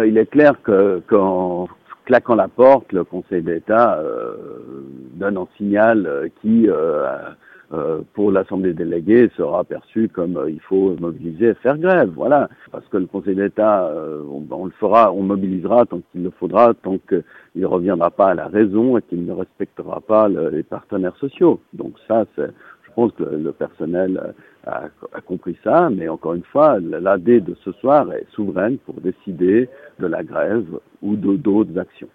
euh, il est clair que qu'en claquant la porte, le Conseil d'État euh, donne un signal euh, qui, pour l'Assemblée déléguée, sera perçu comme il faut mobiliser faire grève. Voilà, parce que le Conseil d'État, on, le fera, on mobilisera tant qu'il le faudra, tant qu'il ne reviendra pas à la raison et qu'il ne respectera pas les partenaires sociaux. Donc ça, c'est je pense que le personnel a, compris ça, mais encore une fois, l'AD de ce soir est souveraine pour décider de la grève ou d'autres actions.